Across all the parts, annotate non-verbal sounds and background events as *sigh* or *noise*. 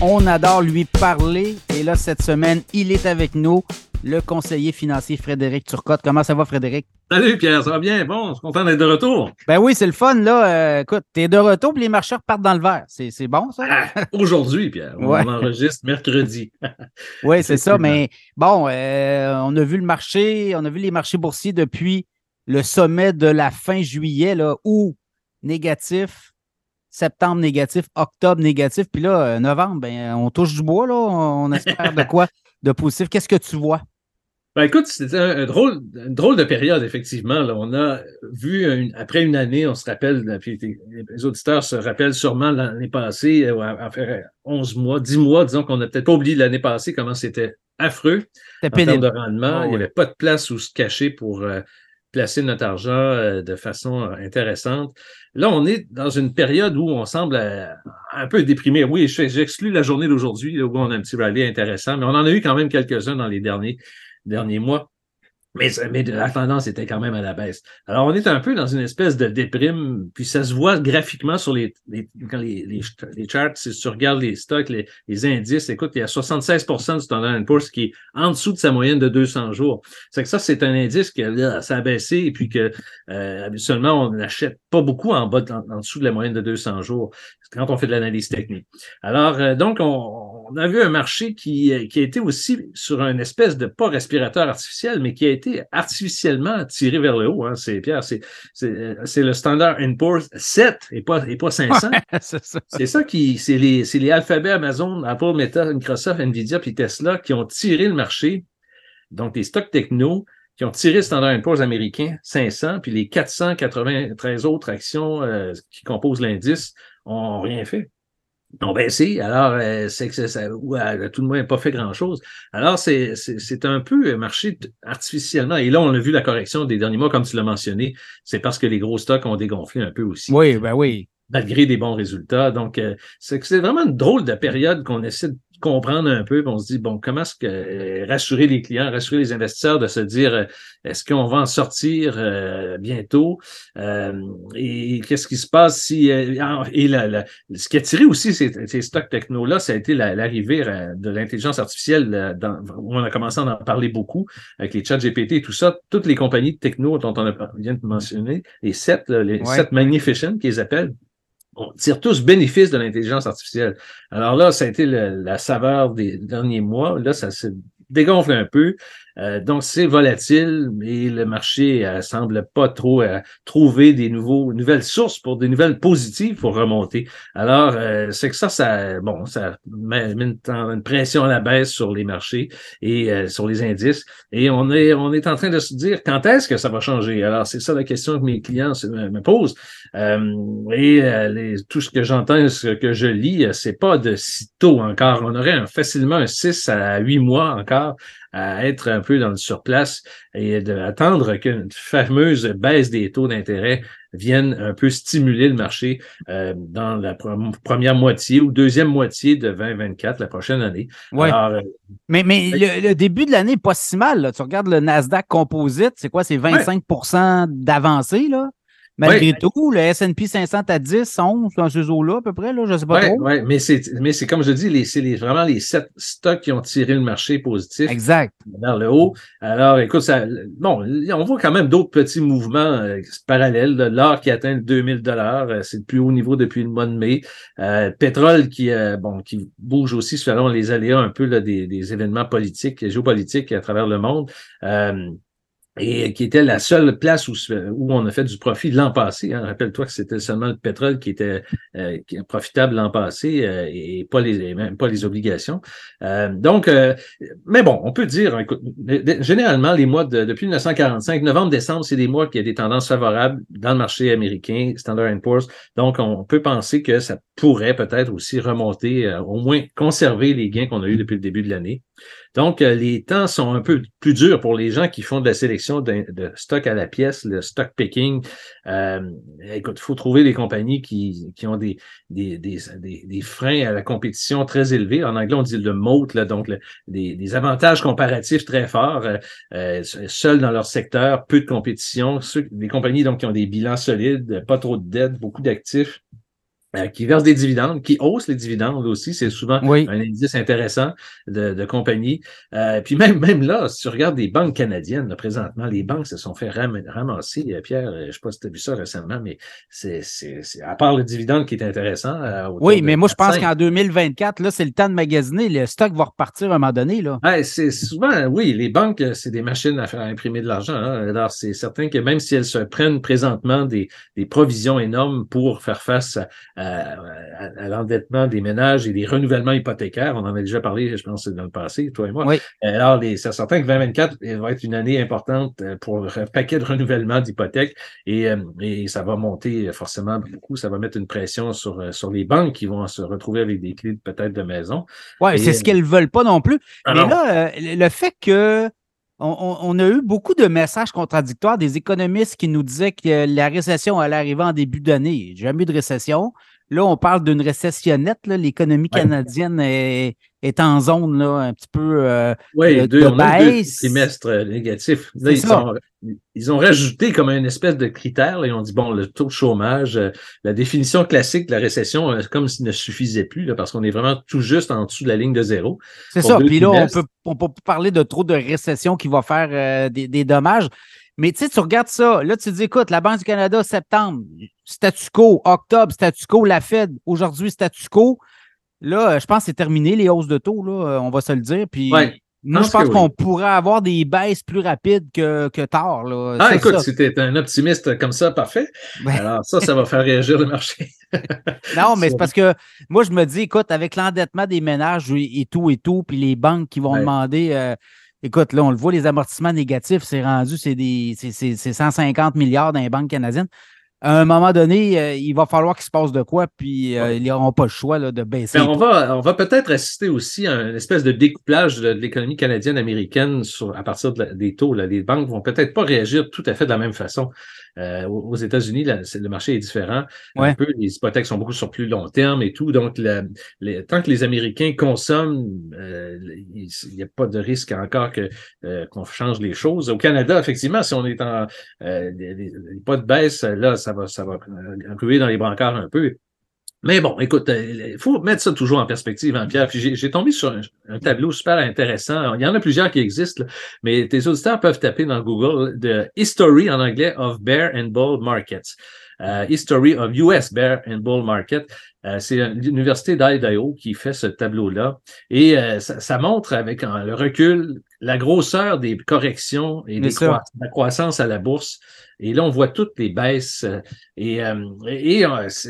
On adore lui parler. Et là, cette semaine, il est avec nous, le conseiller financier Frédéric Turcotte. Comment ça va, Frédéric? Salut Pierre, ça va bien? Bon, je suis content d'être de retour. Ben oui, c'est le fun, là. Euh, écoute, t'es de retour, puis les marcheurs partent dans le verre. C'est, bon, ça? Ah, aujourd'hui, Pierre. On enregistre mercredi. *laughs* oui, c'est ça. Mais bon, euh, on a vu le marché, on a vu les marchés boursiers depuis le sommet de la fin juillet, là, où négatif, septembre négatif, octobre négatif, puis là, euh, novembre, ben, on touche du bois, là, on espère de quoi de positif. Qu'est-ce que tu vois? Ben écoute, c'était un, drôle, une drôle de période, effectivement. Là. On a vu, après une année, on se rappelle, les auditeurs se rappellent sûrement l'année passée, euh, faire 11 mois, 10 mois, disons qu'on n'a peut-être pas oublié l'année passée, comment c'était affreux en termes de rendement. Ah Il n'y avait pas de place où se cacher pour euh, placer notre argent euh, de façon euh, intéressante. Là, on est dans une période où on semble euh, un peu déprimé. Oui, j'exclus la journée d'aujourd'hui où on a un petit rallye intéressant, mais on en a eu quand même quelques-uns dans les derniers, derniers mois. Mais, mais, la tendance était quand même à la baisse. Alors, on est un peu dans une espèce de déprime, puis ça se voit graphiquement sur les, les, les, les, charts. Si tu regardes les stocks, les, les indices, écoute, il y a 76% du Standard Poor's qui est en dessous de sa moyenne de 200 jours. C'est que ça, c'est un indice que ça a baissé et puis que euh, habituellement, on n'achète pas beaucoup en bas, en, dessous de la moyenne de 200 jours quand on fait de l'analyse technique. Alors, euh, donc, on, on, a vu un marché qui, qui a été aussi sur un espèce de, pas respirateur artificiel, mais qui a été artificiellement tiré vers le haut. Hein, c'est Pierre, c'est, c'est, le Standard Poor's 7 et pas, et pas 500. *laughs* c'est, ça. c'est ça qui, c'est les, c'est les alphabets Amazon, Apple, Meta, Microsoft, Nvidia puis Tesla qui ont tiré le marché. Donc, les stocks techno qui ont tiré le Standard Poor's américain 500, puis les 493 autres actions euh, qui composent l'indice ont rien fait ont baissé. Alors, euh, c'est que ça, ou à, tout le moins, pas fait grand-chose. Alors, c'est un peu marché artificiellement. Et là, on a vu la correction des derniers mois, comme tu l'as mentionné. C'est parce que les gros stocks ont dégonflé un peu aussi. Oui, ben oui. Malgré des bons résultats. Donc, euh, c'est c'est vraiment une drôle de période qu'on essaie de comprendre un peu, on se dit, bon, comment est-ce que euh, rassurer les clients, rassurer les investisseurs de se dire, euh, est-ce qu'on va en sortir euh, bientôt? et qu'est-ce qui se passe si... et la, ce qui a tiré aussi ces, ces stocks techno-là, ça a été l'arrivée de l'intelligence artificielle, dans, où on a commencé à en parler beaucoup, avec les chats GPT et tout ça. Toutes les compagnies de techno dont on a, vient de mentionner, les sept, les sept magnificent qu'ils appellent, on tire tous bénéfice de l'intelligence artificielle. Alors là, ça a été la saveur des derniers mois. Là, ça se dégonfle un peu. Euh, donc, c'est volatile et le marché euh, semble pas trop euh, trouver des nouveaux, nouvelles sources pour des nouvelles positives pour remonter. Alors, c'est que ça, ça, bon, ça met une, pression à la baisse sur les marchés et sur les indices. Et on est, on est en train de se dire quand est-ce que ça va changer? Alors, c'est ça la question que mes clients me, posent. et les, tout ce que j'entends, ce que je lis, c'est pas de si tôt encore. On aurait un, facilement un 6 à 8 mois encore à être peu dans le surplace et d'attendre qu'une fameuse baisse des taux d'intérêt vienne un peu stimuler le marché euh, dans la première moitié ou deuxième moitié de 2024, la prochaine année. Ouais. Euh, mais mais le, début de l'année n'est pas si mal. Tu regardes le Nasdaq Composite, c'est quoi? C'est 25% d'avancée, là? Malgré tout, le S&P 500 à 10, 11, dans ce eaux-là, à peu près, là, je ne sais pas ouais, trop. Oui, mais c'est, mais c'est comme je dis, c'est les, vraiment les sept stocks qui ont tiré le marché positif. Exact. Vers le haut. Alors, écoute, ça, bon, on voit quand même d'autres petits mouvements euh, parallèles. L'or qui atteint 2000 dollars, euh, c'est le plus haut niveau depuis le mois de mai. Euh, pétrole qui, euh, bon, qui bouge aussi selon les aléas un peu là, des, des événements politiques, géopolitiques à travers le monde et qui était la seule place où, on a fait du profit l'an passé. Hein. Rappelle-toi que c'était seulement le pétrole qui était euh, profitable l'an passé euh, et pas les même pas les obligations. Euh, donc, euh, mais bon, on peut dire, écoute, généralement les mois de, depuis 1945, novembre-décembre, c'est des mois qui a des tendances favorables dans le marché américain, Standard Poor's. Donc, on peut penser que ça pourrait peut-être aussi remonter, au moins conserver les gains qu'on a eu depuis le début de l'année. Donc, euh, les temps sont un peu plus durs pour les gens qui font de la sélection de, stock à la pièce, le stock picking. Euh, écoute, il faut trouver des compagnies qui, qui ont des, des, des, des, freins à la compétition très élevés. En anglais, on dit le moat, là, donc des, avantages comparatifs très forts, euh, euh, seuls dans leur secteur, peu de compétition. des compagnies donc, qui ont des bilans solides, pas trop de dettes, beaucoup d'actifs qui versent des dividendes, qui haussent les dividendes aussi. C'est souvent un indice intéressant de, de compagnie. Euh, puis même, même là, si tu regardes des banques canadiennes, présentement, les banques se sont fait ramasser. Euh, Pierre, je ne sais pas si tu as vu ça récemment, mais c'est à part le dividende qui est intéressant. oui, mais moi, je pense qu'en 2024, là, c'est le temps de magasiner. Le stock va repartir à un moment donné. Là. c'est souvent, oui, les banques, c'est des machines à faire imprimer de l'argent. Hein. Alors, c'est certain que même si elles se prennent présentement des, des provisions énormes pour faire face à à, l'endettement des ménages et des renouvellements hypothécaires. On en a déjà parlé, je pense, dans le passé, toi et moi. Oui. Alors, c'est certain que 2024 va être une année importante euh, pour un paquet de renouvellements d'hypothèques et, euh, et, ça va monter forcément beaucoup. Ça va mettre une pression sur, euh, sur les banques qui vont se retrouver avec des clés peut-être de maison. Oui, c'est ce qu'elles veulent pas non plus. Mais là, le fait que on, a eu beaucoup de messages contradictoires des économistes qui nous disaient que la récession allait arriver en début d'année. Jamais eu de récession. Là, on parle d'une récessionnette. L'économie canadienne est, en zone là, un petit peu euh, oui, deux, on A deux trimestres négatifs. ils, ont rajouté comme une espèce de critère. Là, ils ont dit, bon, le taux de chômage, euh, la définition classique de la récession, euh, comme s'il ne suffisait plus, là, parce qu'on est vraiment tout juste en dessous de la ligne de zéro. C'est ça. Puis là, on peut, on peut parler de trop de récession qui va faire des, des dommages. Mais tu sais, tu regardes ça. Là, tu te dis, écoute, la Banque du Canada, septembre, statu quo, octobre, statu quo, la Fed, aujourd'hui, statu quo. Là, je pense que c'est terminé, les hausses de taux, là, euh, on va se le dire. Puis moi, je pense qu'on pourrait avoir des baisses plus rapides que, que tard. Là. Ah, écoute, si tu es un optimiste comme ça, parfait. Alors, ça, ça va faire réagir le marché. *laughs* non, mais c'est parce que moi, je me dis, écoute, avec l'endettement des ménages et, tout et tout, puis les banques qui vont demander. Euh, Écoute, là, on le voit, les amortissements négatifs, c'est rendu, c'est des c'est 150 milliards dans les banques canadiennes. À un moment donné, euh, il va falloir qu'il se passe de quoi, puis euh, ils n'auront pas le choix là, de baisser. on va, on va peut-être assister aussi à une espèce de découplage de, l'économie canadienne-américaine à partir des taux. Là. Les banques vont peut-être pas réagir tout à fait de la même façon. Euh, aux États-Unis, le marché est différent. Un peu, les hypothèques sont beaucoup sur plus long terme et tout. Donc, tant que les Américains consomment, euh, il n'y a pas de risque encore que euh, qu'on change les choses. Au Canada, effectivement, si on est en pas de baisse, là, ça va, ça va ruer dans les brancards un peu. Mais bon, écoute, il faut mettre ça toujours en perspective, hein, Pierre. j'ai tombé sur un, tableau super intéressant. Il y en a plusieurs qui existent, mais tes auditeurs peuvent taper dans Google de History en anglais of Bear and Bull Markets. Euh, History of US Bear and Bull Market. Euh, c'est l'Université d'Idaho qui fait ce tableau-là. Et euh, ça, montre avec le recul la grosseur des corrections et des la croissance à la bourse. Et là, on voit toutes les baisses. Et, et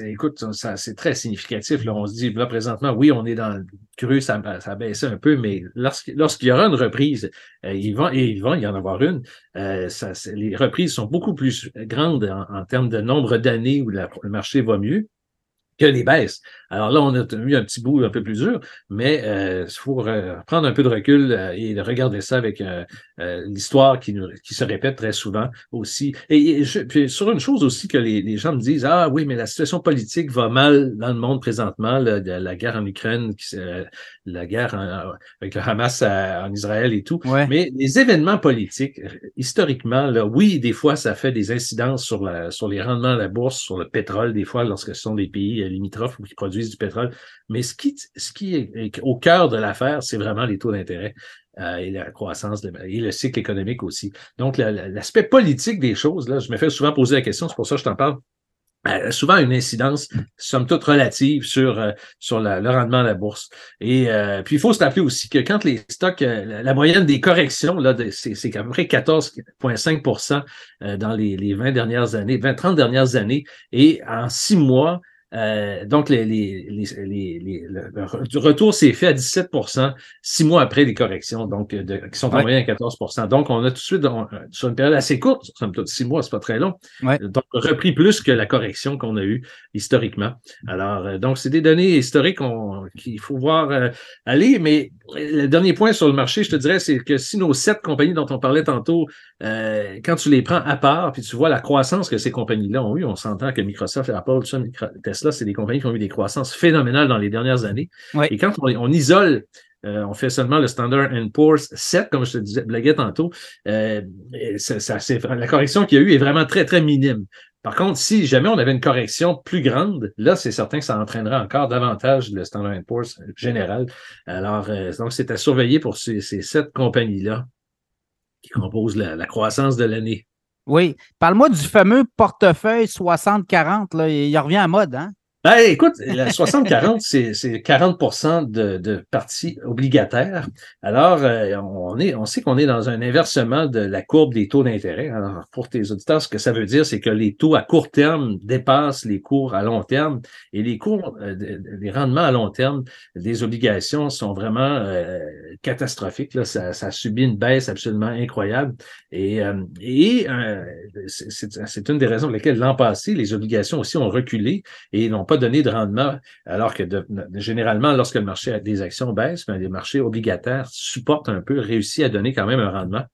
écoute, ça, c'est très significatif. Là, on se dit, là, présentement, oui, on est dans le cru, ça, ça a baissé un peu, mais lorsqu'il y aura une reprise, il va, et il va y en avoir une, ça, les reprises sont beaucoup plus grandes en, en termes de nombre d'années où le marché va mieux que les baisses. Alors là, on a eu un petit bout un peu plus dur, mais il euh, faut prendre un peu de recul euh, et regarder ça avec euh, l'histoire qui, qui se répète très souvent aussi. Et, puis sur une chose aussi que les, gens me disent, ah oui, mais la situation politique va mal dans le monde présentement, la, la guerre en Ukraine, la guerre avec le Hamas en Israël et tout. Mais les événements politiques, historiquement, là, oui, des fois, ça fait des incidences sur, la, sur les rendements de la bourse, sur le pétrole, des fois, lorsque ce sont des pays limitrophes ou qui produisent du pétrole. Mais ce qui, ce qui est au cœur de l'affaire, c'est vraiment les taux d'intérêt. Euh, et la croissance et le cycle économique aussi. Donc, l'aspect politique des choses, là, je me fais souvent poser la question, c'est pour ça que je t'en parle. Euh, souvent une incidence, somme toute relative, sur, euh, sur le rendement de la bourse. Et puis, il faut se rappeler aussi que quand les stocks, la, moyenne des corrections, là, c'est à peu près 14,5% dans les, les 20 dernières années, 20-30 dernières années. Et en six mois, euh, donc, les, les, les, le, retour s'est fait à 17% six mois après les corrections, donc de, qui sont en moyenne à 14% Donc, on a tout de suite, sur une période assez courte, six mois, c'est pas très long, donc repris plus que la correction qu'on a eue historiquement. Alors, euh, donc, c'est des données historiques qu'il faut voir euh, aller, mais le dernier point sur le marché, je te dirais, c'est que si nos sept compagnies dont on parlait tantôt, quand tu les prends à part, puis tu vois la croissance que ces compagnies-là ont eu, on s'entend que Microsoft, Apple, Tesla, Tesla, c'est des compagnies qui ont eu des croissances phénoménales dans les dernières années. Et quand on, isole euh, on fait seulement le Standard Poor's 7, comme je te disais, blaguais tantôt. Euh, ça, la correction qu'il y a eu est vraiment très, très minime. Par contre, si jamais on avait une correction plus grande, là, c'est certain que ça entraînerait encore davantage le Standard Poor's général. Alors, euh, donc, c'est à surveiller pour ces, sept compagnies-là qui composent la, croissance de l'année. Oui. Parle-moi du fameux portefeuille 60-40. Il revient à mode, hein? Ben, écoute, la 60-40, c'est 40% de, de parties obligataires. Alors, euh, on, est, on sait qu'on est dans un inversement de la courbe des taux d'intérêt. Alors, pour tes auditeurs, ce que ça veut dire, c'est que les taux à court terme dépassent les cours à long terme et les cours, euh, les rendements à long terme des obligations sont vraiment euh, catastrophiques. Là. Ça, ça subit une baisse absolument incroyable. Et, et c'est une des raisons pour lesquelles l'an passé, les obligations aussi ont reculé et n'ont pas donné de rendement, alors que généralement, lorsque le marché des actions baisse, ben, les marchés obligataires supportent un peu, réussissent à donner quand même un rendement.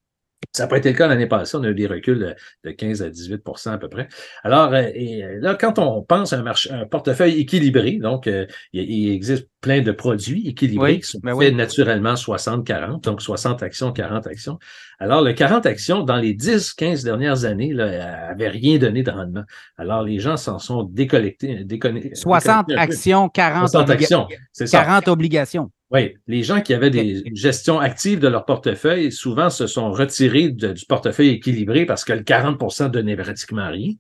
Ça n'a pas été le cas l'année passée. On a eu des reculs de 15 à 18% à peu près. Alors, euh, et euh, là, quand on pense à un, marché, un portefeuille équilibré, donc euh, il, existe plein de produits équilibrés qui sont ben faits naturellement 60-40, donc 60 actions, 40 actions. Alors, le 40 actions, dans les 10-15 dernières années, n'avait rien donné de rendement. Alors, les gens s'en sont décollectés. 60 actions, 40, 60 actions, 40 obligations. Oui, les gens qui avaient des gestions actives de leur portefeuille, souvent se sont retirés du portefeuille équilibré parce que le 40% donnait pratiquement rien.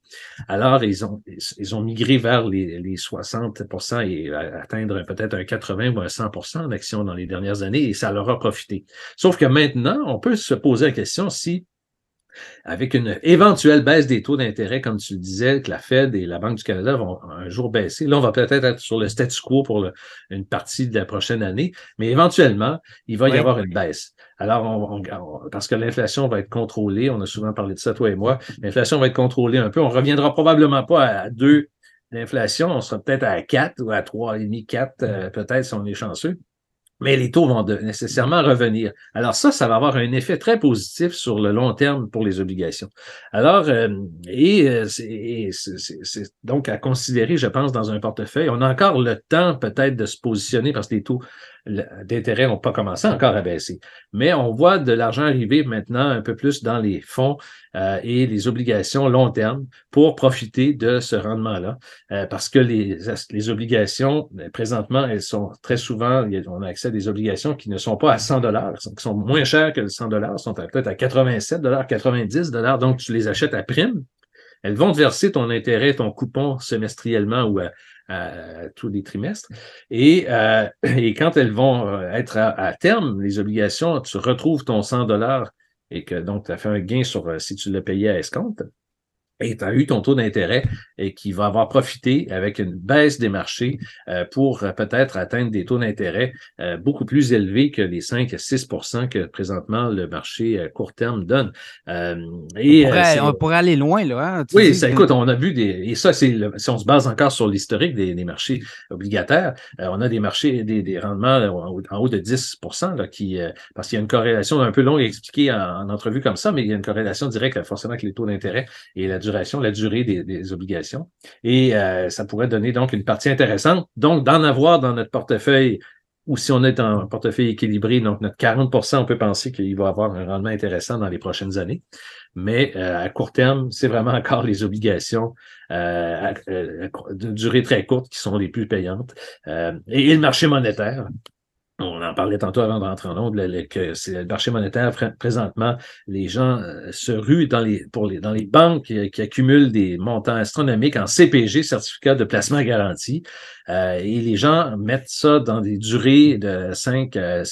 Alors, ils ont, ils ont migré vers les, les 60% et atteindre peut-être un 80 ou un 100% d'actions dans les dernières années et ça leur a profité. Sauf que maintenant, on peut se poser la question si avec une éventuelle baisse des taux d'intérêt, comme tu le disais, que la Fed et la Banque du Canada vont un jour baisser. Là, on va peut-être être sur le statu quo pour une partie de la prochaine année, mais éventuellement, il va y avoir une baisse. Alors, on, parce que l'inflation va être contrôlée, on a souvent parlé de ça, toi et moi, l'inflation va être contrôlée un peu. On reviendra probablement pas à deux d'inflation, on sera peut-être à 4 ou à 3,5, 4, euh, peut-être si on est chanceux mais les taux vont nécessairement revenir. Alors ça, ça va avoir un effet très positif sur le long terme pour les obligations. Alors, euh, et, euh, c'est donc à considérer, je pense, dans un portefeuille. On a encore le temps peut-être de se positionner parce que les taux d'intérêt n'ont pas commencé encore à baisser. Mais on voit de l'argent arriver maintenant un peu plus dans les fonds euh, et les obligations long terme pour profiter de ce rendement-là. Euh, parce que les, les obligations, ben, présentement, elles sont très souvent, on a accès à des obligations qui ne sont pas à 100 dollars, qui sont moins chères que le 100 dollars, sont peut-être à 87 dollars, 90 dollars. Donc, tu les achètes à prime. Elles vont te verser ton intérêt, ton coupon semestriellement ou à, tous les trimestres. Et, euh, quand elles vont euh, être à, terme, les obligations, tu retrouves ton 100 dollars et que donc tu as fait un gain sur euh, si tu l'as payé à escompte et tu as eu ton taux d'intérêt et qui va avoir profité avec une baisse des marchés euh, pour euh, peut-être atteindre des taux d'intérêt euh, beaucoup plus élevés que les 5 à 6 que présentement le marché à court terme donne. et, on, pourrait, aller loin, là. Hein, oui, ça, écoute, on a vu des. Et ça, c'est si on se base encore sur l'historique des, marchés obligataires, on a des marchés, des, rendements en, haut de 10 là, qui, parce qu'il y a une corrélation un peu longue à expliquer en, en, entrevue comme ça, mais il y a une corrélation directe forcément avec les taux d'intérêt et la duration, la durée des, obligations. Et euh, ça pourrait donner donc une partie intéressante. Donc, d'en avoir dans notre portefeuille, ou si on est en portefeuille équilibré, donc notre 40% on peut penser qu'il va avoir un rendement intéressant dans les prochaines années. Mais euh, à court terme, c'est vraiment encore les obligations euh, de durée très courte qui sont les plus payantes. et, le marché monétaire, on en parlait tantôt avant de rentrer en onde, que c'est le marché monétaire présentement, les gens euh, se ruent dans les, pour les, dans les banques qui, accumulent des montants astronomiques en CPG, certificat de placement garanti, euh, et les gens mettent ça dans des durées de 5, euh,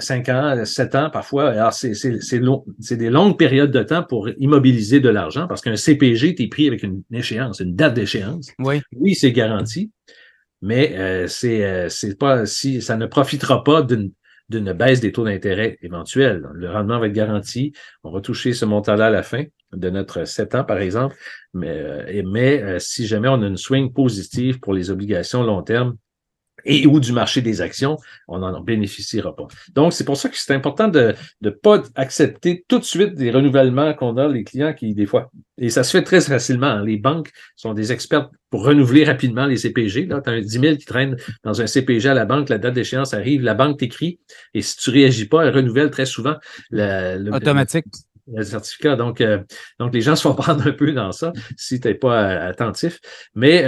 5 ans, 7 ans parfois. Alors, c'est des longues périodes de temps pour immobiliser de l'argent parce qu'un CPG, tu es pris avec une échéance, une date d'échéance. Oui, oui c'est garanti, mais euh, c'est euh, c'est pas si ça ne profitera pas d'une d'une baisse des taux d'intérêt éventuels. Le rendement va être garanti. On va toucher ce montant-là à la fin de notre 7 ans, par exemple. Mais, euh, mais si jamais on a une swing positive pour les obligations long terme, et ou du marché des actions, on n'en bénéficiera pas. Donc, c'est pour ça que c'est important de ne pas accepter tout de suite des renouvellements qu'on a, les clients qui, des fois, et ça se fait très facilement. Hein. Les banques sont des experts pour renouveler rapidement les CPG. Là, tu as un 10 000 qui traîne dans un CPG à la banque, la date d'échéance arrive, la banque t'écrit, et si tu réagis pas, elle renouvelle très souvent. Le, Automatique. Le certificat. Donc, euh, donc les gens se font *laughs* prendre un peu dans ça si tu n'es pas euh, attentif. Mais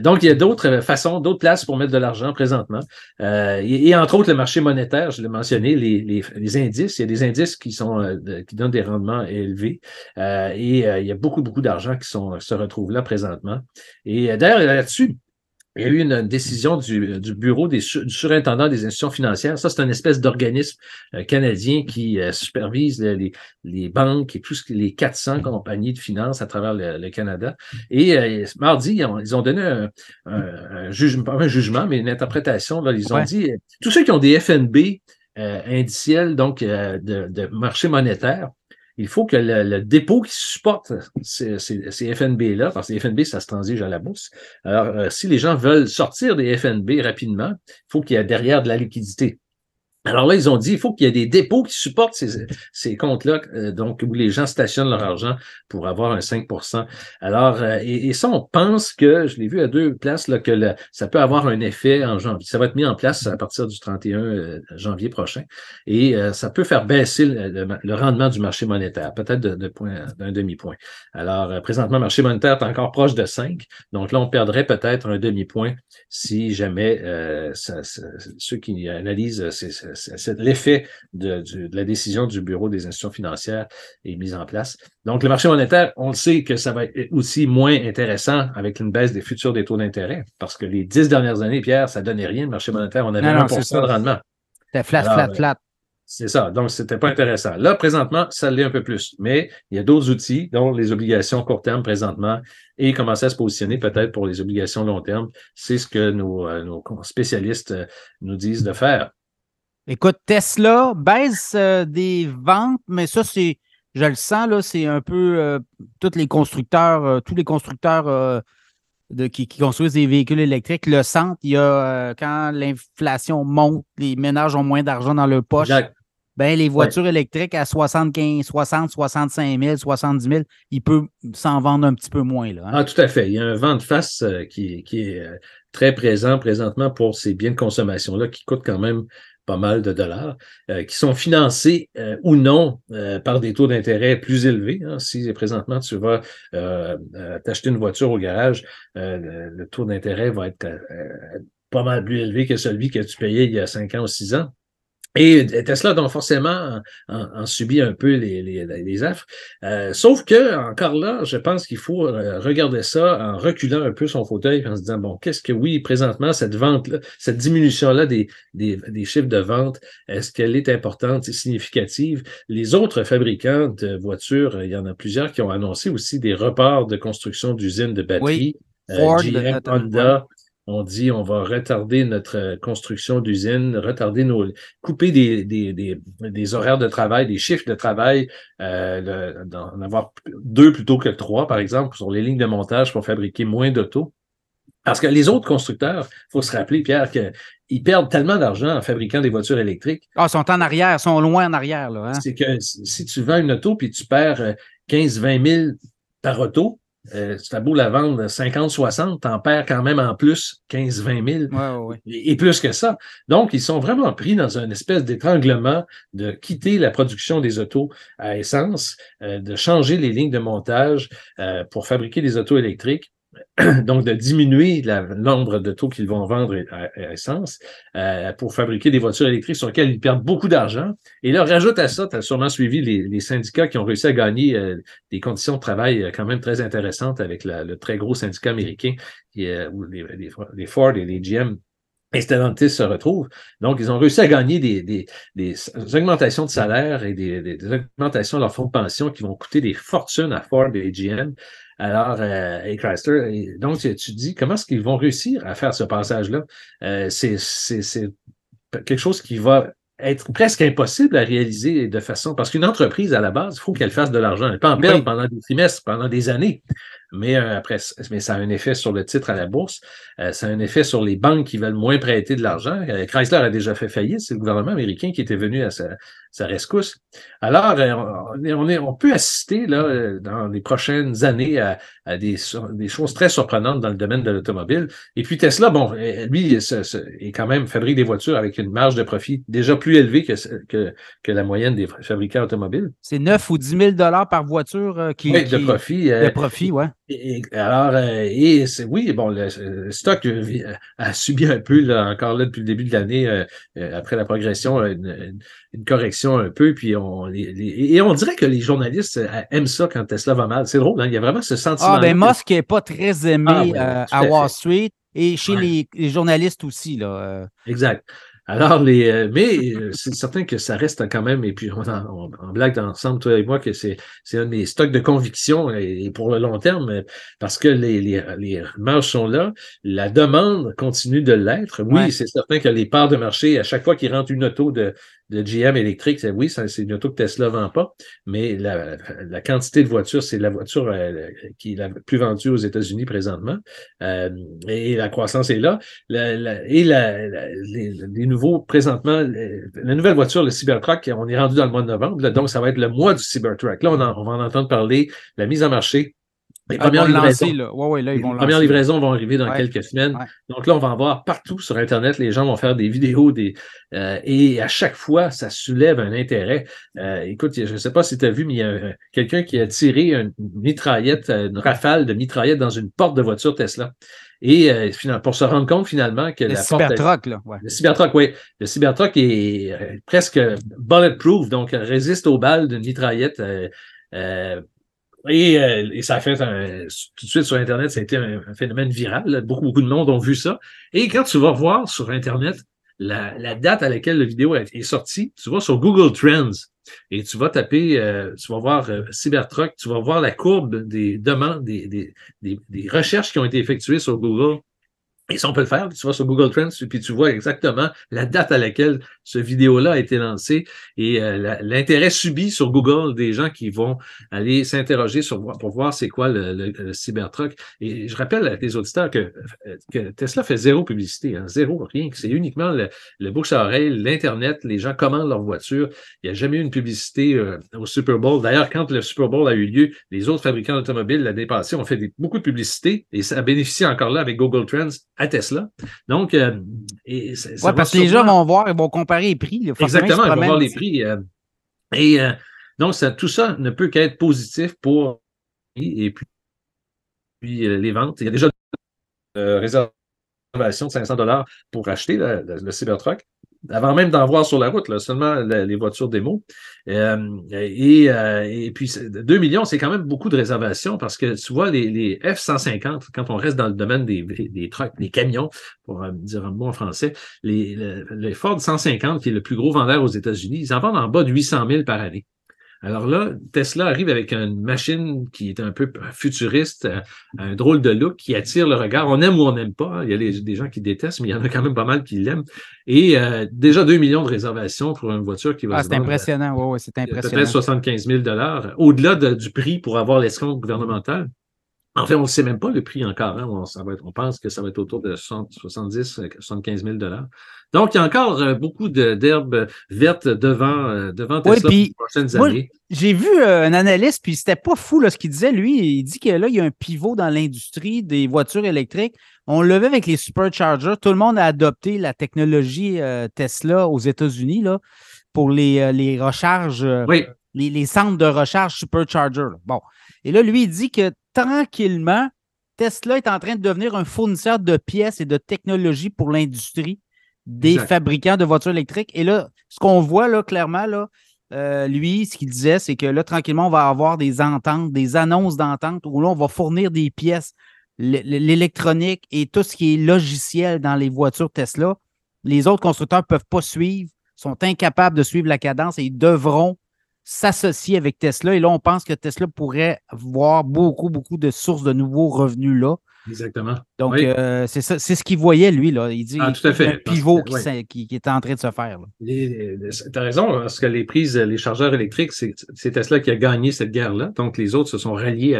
donc, il y a d'autres façons, d'autres places pour mettre de l'argent présentement. et, entre autres, le marché monétaire, je l'ai mentionné, les, les, les, indices. Il y a des indices qui sont qui donnent des rendements élevés. et il y a beaucoup, beaucoup d'argent qui sont, se retrouve là présentement. Et d'ailleurs, là-dessus, il y a eu une, décision du, bureau des, du surintendant des institutions financières. Ça, c'est une espèce d'organisme euh, canadien qui euh, supervise les, les, banques et tous les 400 compagnies de finances à travers le, Canada. Et euh, mardi, ils ont, donné un, jugement, pas un jugement, mais une interprétation. Là, ils ont dit tous ceux qui ont des FNB indiciels, donc de, de marché monétaire, il faut que le, dépôt qui supporte ces, ces, FNB-là, parce que les FNB, ça se transige à la bourse. Alors, euh, si les gens veulent sortir des FNB rapidement, il faut qu'il y ait derrière de la liquidité. Alors là, ils ont dit, il faut qu'il y ait des dépôts qui supportent ces, ces comptes-là, euh, donc où les gens stationnent leur argent pour avoir un 5% Alors, euh, et, ça, on pense que, je l'ai vu à deux places, là, que ça peut avoir un effet en janvier. Ça va être mis en place à partir du 31 euh, janvier prochain. Et ça peut faire baisser le, rendement du marché monétaire, peut-être d'un de, d'un demi-point. Alors, présentement, le marché monétaire est encore proche de 5. Donc là, on perdrait peut-être un demi-point si jamais ceux qui analysent ces l'effet de, la décision du Bureau des institutions financières est mis en place. Donc, le marché monétaire, on le sait que ça va être aussi moins intéressant avec une baisse des futurs des taux d'intérêt, parce que les dix dernières années, Pierre, ça donnait rien, le marché monétaire, on avait un 1% de rendement. C'était flat, flat, flat. C'est ça. Donc, c'était pas intéressant. Là, présentement, ça l'est un peu plus. Mais il y a d'autres outils, dont les obligations court terme présentement, et commencer à se positionner peut-être pour les obligations long terme. C'est ce que nos, euh, nos spécialistes euh, nous disent de faire. Écoute, Tesla baisse euh, des ventes, mais ça, c'est, je le sens, là, c'est un peu euh, tous les constructeurs, euh, tous les constructeurs de, qui, construisent des véhicules électriques le sentent. Il y a quand l'inflation monte, les ménages ont moins d'argent dans leur poche. Ben, les voitures électriques à 75, 60, 65 000, 70 000, ils peuvent s'en vendre un petit peu moins. Là, hein. Ah, tout à fait. Il y a un vent de face qui, qui est très présent présentement pour ces biens de consommation-là qui coûtent quand même pas mal de dollars, euh, qui sont financés euh, ou non euh, par des taux d'intérêt plus élevés. Hein. Si présentement tu vas t'acheter une voiture au garage, le, taux d'intérêt va être pas mal plus élevé que celui que tu payais il y a cinq ans ou six ans. Et Tesla donc forcément en, subit un peu les, les, les affres. Euh, sauf que, encore là, je pense qu'il faut euh, regarder ça en reculant un peu son fauteuil en se disant, bon, qu'est-ce que oui, présentement, cette vente-là, cette diminution-là des, des, des, chiffres de vente, est-ce qu'elle est importante et significative? Les autres fabricants de voitures, il y en a plusieurs qui ont annoncé aussi des reports de construction d'usines de batteries. Oui. Ford, GM, Honda, on dit on va retarder notre euh, construction d'usine, retarder nos, couper des, des, des, des, horaires de travail, des chiffres de travail, euh, d'en avoir deux plutôt que trois, par exemple, sur les lignes de montage pour fabriquer moins d'autos. Parce que les autres constructeurs, il faut se rappeler, Pierre, qu'ils perdent tellement d'argent en fabriquant des voitures électriques. Ah, ils sont en arrière, ils sont loin en arrière. Là, hein? C'est que si tu vends une auto puis tu perds 15-20 000 par auto, euh, tu as beau la vendre 50, 60, t'en perds quand même en plus 15, 20 000 Et, plus que ça. Donc, ils sont vraiment pris dans une espèce d'étranglement de quitter la production des autos à essence, euh, de changer les lignes de montage euh, pour fabriquer des autos électriques *clears throat* donc de diminuer le nombre de taux qu'ils vont vendre à, essence euh, pour fabriquer des voitures électriques sur lesquelles ils perdent beaucoup d'argent. Et là, rajoute à ça, tu as sûrement suivi les, syndicats qui ont réussi à gagner euh, des conditions de travail euh, quand même très intéressantes avec le très gros syndicat américain où les, Ford et les GM et se retrouvent. Donc, ils ont réussi à gagner des, augmentations de salaire et des, des, augmentations de leur fonds de pension qui vont coûter des fortunes à Ford et GM. Alors, euh, et Chrysler, donc tu, dis comment est-ce qu'ils vont réussir à faire ce passage-là? Euh, c'est quelque chose qui va être presque impossible à réaliser de façon. Parce qu'une entreprise, à la base, il faut qu'elle fasse de l'argent. Elle peut en perdre pendant des trimestres, pendant des années. Mais euh, après, mais ça a un effet sur le titre à la bourse. Euh, ça a un effet sur les banques qui veulent moins prêter de l'argent. Euh, Chrysler a déjà fait faillite. C'est le gouvernement américain qui était venu à, ça rescousse. Alors, on, est, on, peut assister là, dans les prochaines années à, des, des, choses très surprenantes dans le domaine de l'automobile. Et puis Tesla, bon, lui, est quand même fabrique des voitures avec une marge de profit déjà plus élevée que, que, que la moyenne des fabricants automobiles. C'est 9 ou 10 000 par voiture qui, oui, de profit. De profit, ouais. Et, alors, et oui, bon, le, stock a subi un peu, là, encore là, depuis le début de l'année, après la progression, une, une, correction un peu, puis on et on dirait que les journalistes aiment ça quand Tesla va mal. C'est drôle, hein? il y a vraiment ce sentiment. Ah, ben Musk n'est pas très aimé ah, à, Wall Street et chez les, les, journalistes aussi. Là. Exact. Alors, les, euh, mais euh, c'est certain que ça reste quand même, et puis on, en, blague ensemble, toi et moi, que c'est, c'est un des stocks de conviction et, pour le long terme, parce que les, les, les marges sont là, la demande continue de l'être. Oui, c'est certain que les parts de marché, à chaque fois qu'il rentre une auto de, de GM électrique, c'est oui, c'est une auto que Tesla vend pas, mais la, la quantité de voitures, c'est la voiture euh, qui est la plus vendue aux États-Unis présentement, euh, et la croissance est là. et la, les, les, nouveaux, présentement, la nouvelle voiture, le Cybertruck, on est rendu dans le mois de novembre, donc ça va être le mois du Cybertruck. Là, on, on va en entendre parler, la mise en marché les premières, livraisons, vont arriver dans quelques semaines. Donc là, on va en voir partout sur Internet. Les gens vont faire des vidéos des, euh, et à chaque fois, ça soulève un intérêt. Euh, écoute, je ne sais pas si tu as vu, mais il y a quelqu'un qui a tiré une mitraillette, une rafale de mitraillette dans une porte de voiture Tesla. Et euh, pour se rendre compte finalement que le Cybertruck, là. Le Cybertruck, oui. Le Cybertruck est presque bulletproof, donc résiste aux balles d'une mitraillette. Euh, et, ça a fait un, tout de suite sur Internet, ça a été un, phénomène viral. Beaucoup, beaucoup de monde ont vu ça. Et quand tu vas voir sur Internet la, date à laquelle la vidéo est sortie, tu vas sur Google Trends et tu vas taper, euh, tu vas voir euh, Cybertruck, tu vas voir la courbe des demandes, des, des, des recherches qui ont été effectuées sur Google et ça, on peut le faire. Tu vas sur Google Trends, puis tu vois exactement la date à laquelle ce vidéo-là a été lancé et euh, l'intérêt subi sur Google des gens qui vont aller s'interroger pour voir c'est quoi le, Cybertruck. Et je rappelle à tes auditeurs que, que Tesla fait zéro publicité, hein, zéro, rien. C'est uniquement le, le bouche à oreille, l'Internet, les gens commandent leur voiture. Il n'y a jamais eu une publicité euh, au Super Bowl. D'ailleurs, quand le Super Bowl a eu lieu, les autres fabricants d'automobiles l'année passée ont fait beaucoup de publicité et ça a bénéficié encore là avec Google Trends à Tesla. Donc, euh, et parce que les gens vont voir, ils vont comparer les prix. Exactement, ils vont voir les prix. Euh, et euh, donc, ça, tout ça ne peut qu'être positif pour et puis, puis les ventes. Il y a déjà une réservation de 500 dollars pour acheter le, le Cybertruck avant même d'en voir sur la route, là, seulement les voitures démo. Euh, et, euh, et, puis 2 millions, c'est quand même beaucoup de réservations parce que tu vois, les, les F-150, quand on reste dans le domaine des, des trucks, des camions, pour dire un mot en français, les, les Ford 150, qui est le plus gros vendeur aux États-Unis, ils en vendent en bas de 800 000 par année. Alors là, Tesla arrive avec une machine qui est un peu futuriste, euh, un drôle de look qui attire le regard. On aime ou on n'aime pas. Hein. Il y a des gens qui détestent, mais il y en a quand même pas mal qui l'aiment. Et euh, déjà 2 millions de réservations pour une voiture qui va ah, C'est impressionnant, oui, c'est impressionnant. Peut-être 75 000 au-delà du prix pour avoir l'escompte gouvernemental. En fait, on ne sait même pas le prix encore. Hein. On, ça va être, on pense que ça va être autour de 70, 75 000 Donc, il y a encore euh, beaucoup d'herbes vertes devant, euh, devant Tesla pour les prochaines années. J'ai vu euh, un analyste, puis c'était pas fou là, ce qu'il disait. Lui, il dit que là, il y a un pivot dans l'industrie des voitures électriques. On le vu avec les superchargers. Tout le monde a adopté la technologie Tesla aux États-Unis là, pour les, les recharges, les, les, centres de recharge supercharger. Bon. Et là, lui, il dit que tranquillement, Tesla est en train de devenir un fournisseur de pièces et de technologies pour l'industrie des fabricants de voitures électriques. Et là, ce qu'on voit là, clairement, là, euh, lui, ce qu'il disait, c'est que là, tranquillement, on va avoir des ententes, des annonces d'entente où là, on va fournir des pièces, l'électronique et tout ce qui est logiciel dans les voitures Tesla. Les autres constructeurs ne peuvent pas suivre, sont incapables de suivre la cadence et ils devront s'associer avec Tesla. Et là, on pense que Tesla pourrait voir beaucoup, beaucoup de sources de nouveaux revenus là. Exactement. Donc, euh, c'est ça, c'est ce qu'il voyait, lui. Là. Il dit ah, tout à fait. un pivot qui, qui, est en train de se faire. Tu as raison, parce que les prises, les chargeurs électriques, c'est Tesla qui a gagné cette guerre-là. Donc, les autres se sont ralliés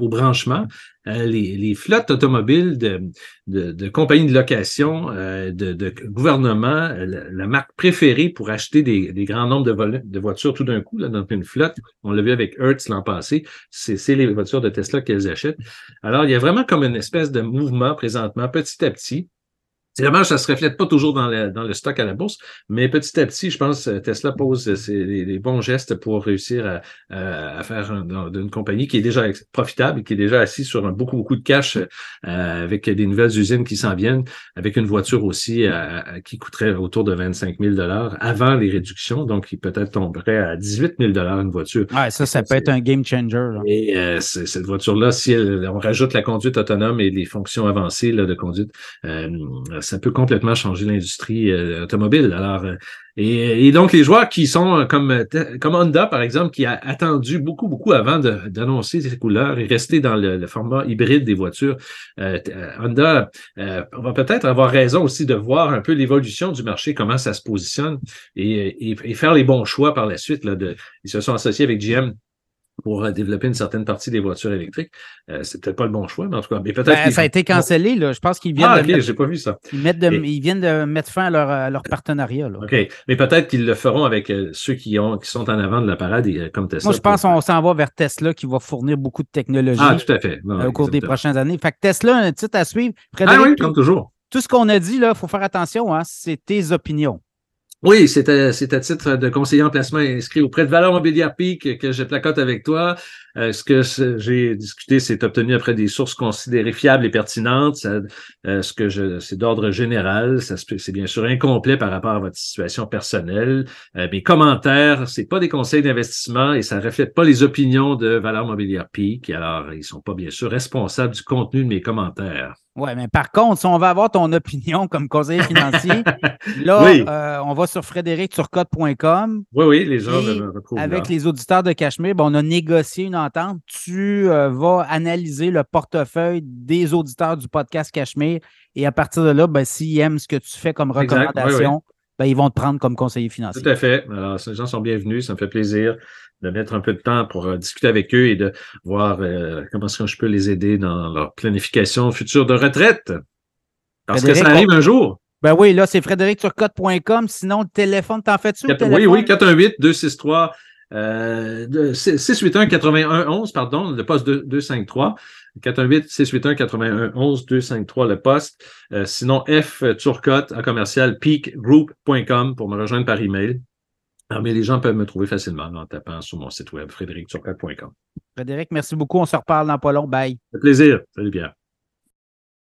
au, branchement. Euh, les, les, flottes automobiles de, de, de compagnies de location, euh, de, de gouvernement, la, marque préférée pour acheter des, des grands nombres de, de voitures tout d'un coup là, dans une flotte, on l'a vu avec Hertz l'an passé, c'est les voitures de Tesla qu'elles achètent. Alors, il y a vraiment comme une espèce de mouvement présentement, petit à petit, c'est dommage, ça ne se reflète pas toujours dans le, dans le stock à la bourse, mais petit à petit, je pense que Tesla pose les, bons gestes pour réussir à, à faire une compagnie qui est déjà profitable, qui est déjà assise sur un, beaucoup, beaucoup de cash euh, avec des nouvelles usines qui s'en viennent, avec une voiture aussi euh, qui coûterait autour de 25 000 avant les réductions, donc qui peut-être tomberait à 18 000 une voiture. Ouais, ça, ça peut être un game changer. Et euh, cette voiture-là, si on rajoute la conduite autonome et les fonctions avancées là, de conduite, ça peut complètement changer l'industrie euh, automobile. Alors, euh, et, donc les joueurs qui sont comme, comme Honda, par exemple, qui a attendu beaucoup, beaucoup avant d'annoncer ses couleurs et rester dans le, format hybride des voitures, euh, Honda va peut-être avoir raison aussi de voir un peu l'évolution du marché, comment ça se positionne et, et, faire les bons choix par la suite. Là, de, ils se sont associés avec GM pour euh, développer une certaine partie des voitures électriques. Euh, c'est peut-être pas le bon choix, mais en tout cas, mais peut-être. Ben, ça a été cancellé, là. Je pense qu'ils viennent. Ah, ok, j'ai pas vu ça. Ils, mettent de, ils, viennent de mettre fin à leur, à leur partenariat. Là. OK. Mais peut-être qu'ils le feront avec euh, ceux qui, ont, qui sont en avant de la parade, et, comme Tesla. Moi, je pense qu'on s'en va vers Tesla qui va fournir beaucoup de technologie. Ah, tout à fait. au cours des prochaines années. Fait que Tesla, un titre à suivre. ah oui, comme toujours. Tout ce qu'on a dit, là, il faut faire attention, hein, c'est tes opinions. Oui, c'est à, titre de conseiller en placement inscrit auprès de Valeur Mobilière Peak que je placote avec toi. Euh, ce que j'ai discuté, c'est obtenu après des sources considérées fiables et pertinentes. Euh, ce que je, c'est d'ordre général. Ça, c'est bien sûr incomplet par rapport à votre situation personnelle. Euh, mes commentaires, c'est pas des conseils d'investissement et ça reflète pas les opinions de Valeur Mobilière Peak. Alors, ils sont pas bien sûr responsables du contenu de mes commentaires. Oui, mais par contre, si on va avoir ton opinion comme conseiller financier, *laughs* là, on va sur frédéricturcotte.com. Oui, oui, les gens retrouvent. Avec les auditeurs de Cachemire, ben, on a négocié une tu euh, vas analyser le portefeuille des auditeurs du podcast Cachemire et à partir de là, ben, s'ils aiment ce que tu fais comme recommandation, Ben, ils vont te prendre comme conseiller financier. Tout à fait. Alors, ces gens sont bienvenus. Ça me fait plaisir de mettre un peu de temps pour euh, discuter avec eux et de voir euh, comment est-ce que je peux les aider dans leur planification future de retraite. Parce que ça arrive un jour. Ben oui, là, c'est frédéricturcotte.com. Sinon, le téléphone, t'en fais-tu? Oui, oui, 418-263 euh, 681 81 11 pardon, le poste 253. 418 681 81 11 253 le poste. Euh, sinon, F Turcotte à commercial peakgroup.com pour me rejoindre par email. Alors, mais les gens peuvent me trouver facilement en tapant sur mon site web frédéricturcotte.com. Frédéric, merci beaucoup. On se reparle dans pas long. Bye. Un plaisir. Salut Pierre.